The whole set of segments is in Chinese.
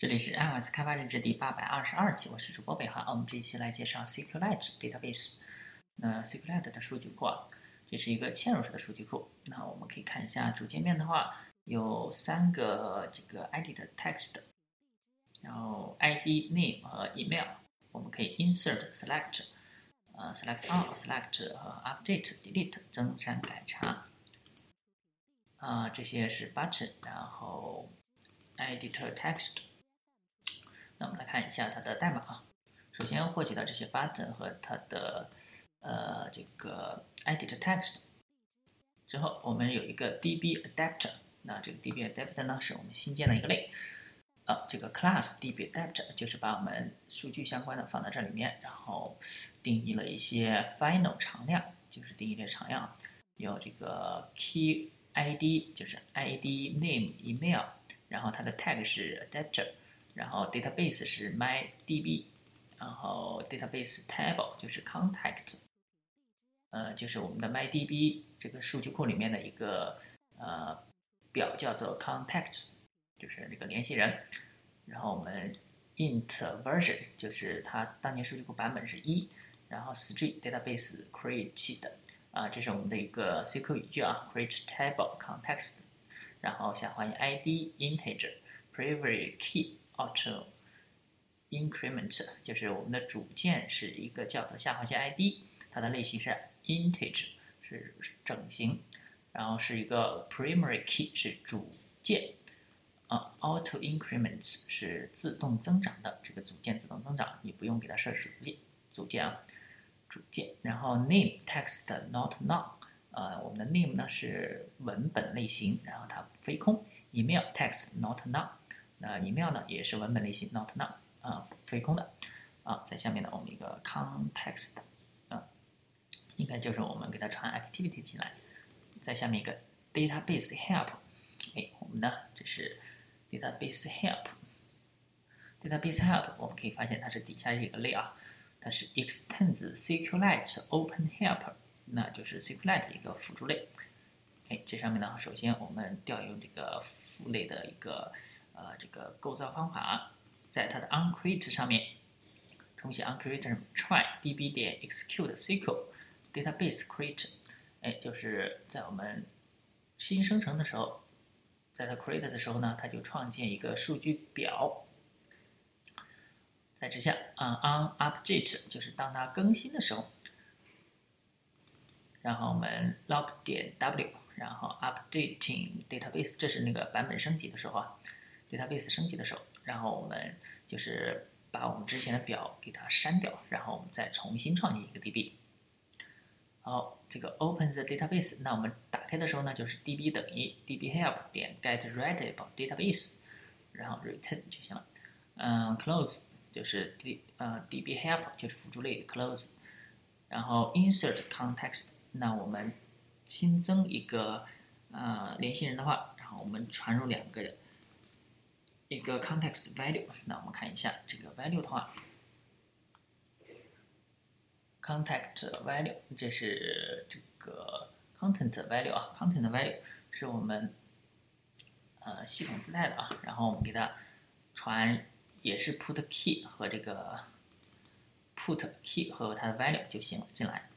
这里是 iOS 开发日志第八百二十二期，我是主播北航。我们这一期来介绍 SQLite Database。那 SQLite 的数据库啊，这是一个嵌入式的数据库。那我们可以看一下主界面的话，有三个这个 edit text，然后 ID、name 和 email。我们可以 insert、select，呃，select all、select 和 update、delete 增删改查。啊，这些是 button，然后 editor text。那我们来看一下它的代码啊。首先获取到这些 button 和它的呃这个 edit text 之后，我们有一个 DB adapter。那这个 DB adapter 呢，是我们新建的一个类。啊，这个 class DB adapter 就是把我们数据相关的放在这里面，然后定义了一些 final 常量，就是定义这常量，有这个 key ID，就是 ID name email，然后它的 tag 是 adapter。然后 database 是 MyDB，然后 database table 就是 contact，呃，就是我们的 MyDB 这个数据库里面的一个呃表叫做 contact，就是那个联系人。然后我们 int version 就是它当前数据库版本是一，然后 string database created，啊，这是我们的一个 SQL 语句啊，create table context，然后下划线 ID integer primary key。Auto increment 就是我们的主件是一个叫做下划线 ID，它的类型是 integer，是整形，然后是一个 primary key 是主件，啊，auto increments 是自动增长的，这个组件自动增长，你不用给它设置组件，组件啊，组件，然后 name text not none，呃，我们的 name 呢是文本类型，然后它非空，email text not none。那 email 呢也是文本类型，not none 啊，非空的啊。在下面呢，我们一个 context 啊，应该就是我们给它传 activity 进来。在下面一个 database help，哎，我们呢这是 database help，database help 我们可以发现它是底下一个类啊，它是 extends SQLite Open Help，那就是 SQLite 一个辅助类。哎，这上面呢，首先我们调用这个父类的一个。呃，这个构造方法在它的 onCreate 上面重写 onCreate try db 点 execute SQL database create，哎，就是在我们新生成的时候，在它 create 的时候呢，它就创建一个数据表。在之下啊，on update 就是当它更新的时候，然后我们 log 点 w，然后 updating database，这是那个版本升级的时候啊。Database 升级的时候，然后我们就是把我们之前的表给它删掉，然后我们再重新创建一个 DB。好，这个 open the database，那我们打开的时候呢，就是 DB 等于 DB help 点 get readable database，然后 return 就行了。嗯，close 就是 D 呃 DB help 就是辅助类 close，然后 insert context，那我们新增一个呃联系人的话，然后我们传入两个。一个 context value，那我们看一下这个 value 的话，context value 这是这个 content value 啊，content value 是我们呃系统自带的啊，然后我们给它传也是 put key 和这个 put key 和它的 value 就行了进来，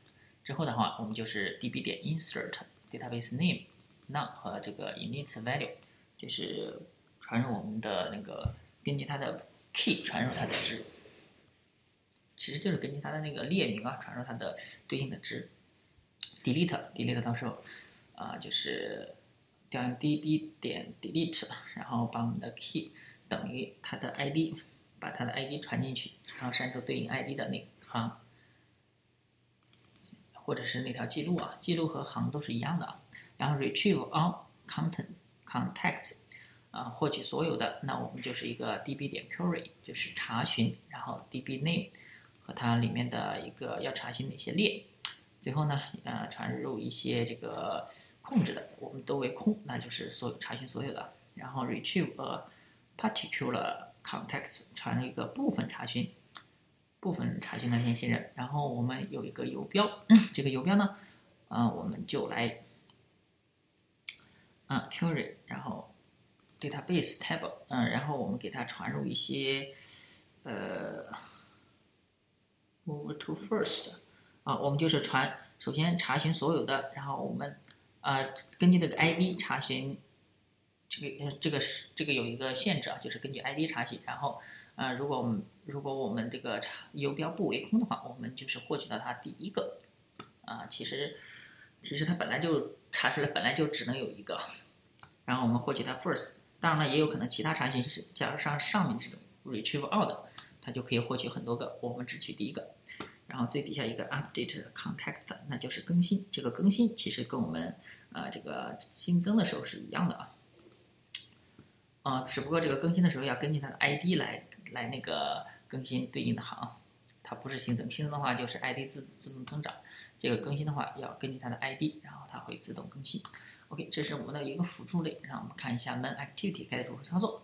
之后的话我们就是 db 点 insert database name none 和这个 init value 就是。传入我们的那个，根据它的 key 传入它的值，其实就是根据它的那个列名啊，传入它的对应的值。delete delete 到时候啊，就是调用 db 点 delete，然后把我们的 key 等于它的 id，把它的 id 传进去，然后删除对应 id 的那行，或者是那条记录啊，记录和行都是一样的啊。然后 retrieve all content contacts。啊，获取所有的，那我们就是一个 db 点 query，就是查询，然后 db name 和它里面的一个要查询哪些列，最后呢，呃，传入一些这个控制的，我们都为空，那就是所有查询所有的，然后 retrieve a particular context，传入一个部分查询，部分查询的联系人，然后我们有一个游标，这个游标呢，啊，我们就来啊 query，然后。Database table，嗯，然后我们给它传入一些，呃，move to first，啊，我们就是传，首先查询所有的，然后我们，呃，根据这个 ID 查询，这个呃这个是这个有一个限制啊，就是根据 ID 查询，然后，呃，如果我们如果我们这个查游标不为空的话，我们就是获取到它第一个，啊，其实其实它本来就查出来本来就只能有一个，然后我们获取它 first。当然了，也有可能其他查询是，假如上上面这种 retrieve all 的，它就可以获取很多个，我们只取第一个。然后最底下一个 update context，那就是更新。这个更新其实跟我们呃这个新增的时候是一样的啊，啊，只不过这个更新的时候要根据它的 ID 来来那个更新对应的行，它不是新增，新增的话就是 ID 自自动增长，这个更新的话要根据它的 ID，然后它会自动更新。OK，这是我们的一个辅助类，让我们看一下 main activity 该如何操作。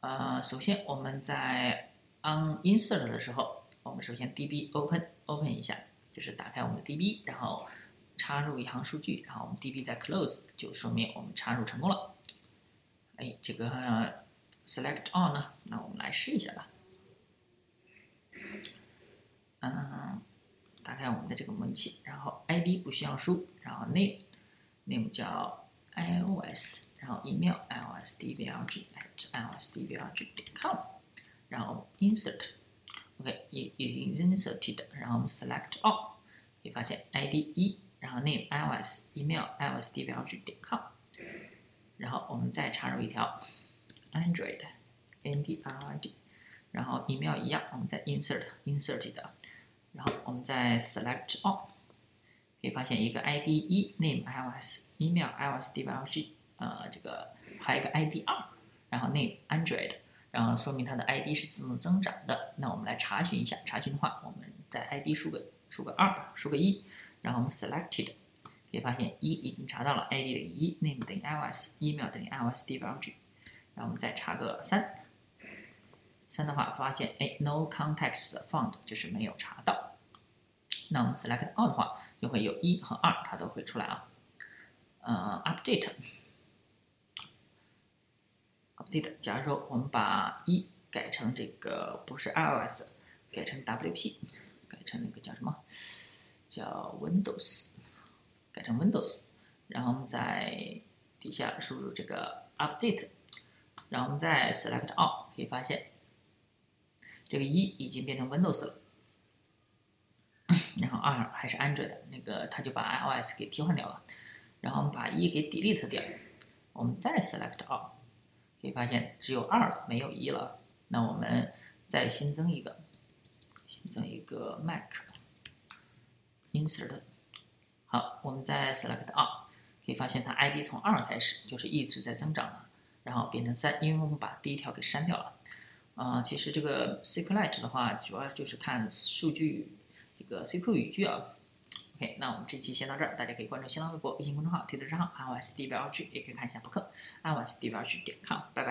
呃，首先我们在 on insert 的时候，我们首先 db open open 一下，就是打开我们的 db，然后插入一行数据，然后我们 db 再 close，就说明我们插入成功了。哎，这个 select all 呢？那我们来试一下吧。嗯，打开我们的这个模拟器，然后 id 不需要输，然后 name。name 叫 iOS，然后 email iosdblg@iosdblg.com，然后 insert，OK，已已经 inserted，然后我们 select all，可以发现 ID 一，然后 name iOS，email iosdblg.com，然后我们再插入一条 Android，Android，然后 email 一样，我们再 insert inserted，然后我们再 select all。 可以发现一个 ID 一 name iOS email iOS dblg，呃，这个还有一个 ID 二，然后 name Android，然后说明它的 ID 是自动增长的。那我们来查询一下，查询的话，我们在 ID 输个输个二，输个一，然后我们 selected，可以发现一已经查到了 ID 等于一，name 等于 iOS，email 等于 iOS dblg，然后我们再查个三，三的话发现哎 no context found，就是没有查到。那我们 select all 的话。就会有一和二，它都会出来啊。呃，update，update。假如说我们把一改成这个不是 iOS，改成 WP，改成那个叫什么？叫 Windows，改成 Windows。然后我们在底下输入这个 update，然后我们再 select all，可以发现这个一已经变成 Windows 了。然后二还是安卓的那个，它就把 iOS 给替换掉了。然后我们把一给 delete 掉，我们再 select all，可以发现只有二了，没有一了。那我们再新增一个，新增一个 Mac，insert，好，我们再 select all，可以发现它 ID 从二开始就是一直在增长的，然后变成三，因为我们把第一条给删掉了。啊，其实这个 SQLite 的话，主要就是看数据。这个 CQ 语句啊，OK，那我们这期先到这儿，大家可以关注新浪微博、微信公众号、推特账号 iOS DBLG，也可以看一下博客 iOS DBLG 点 com，拜拜。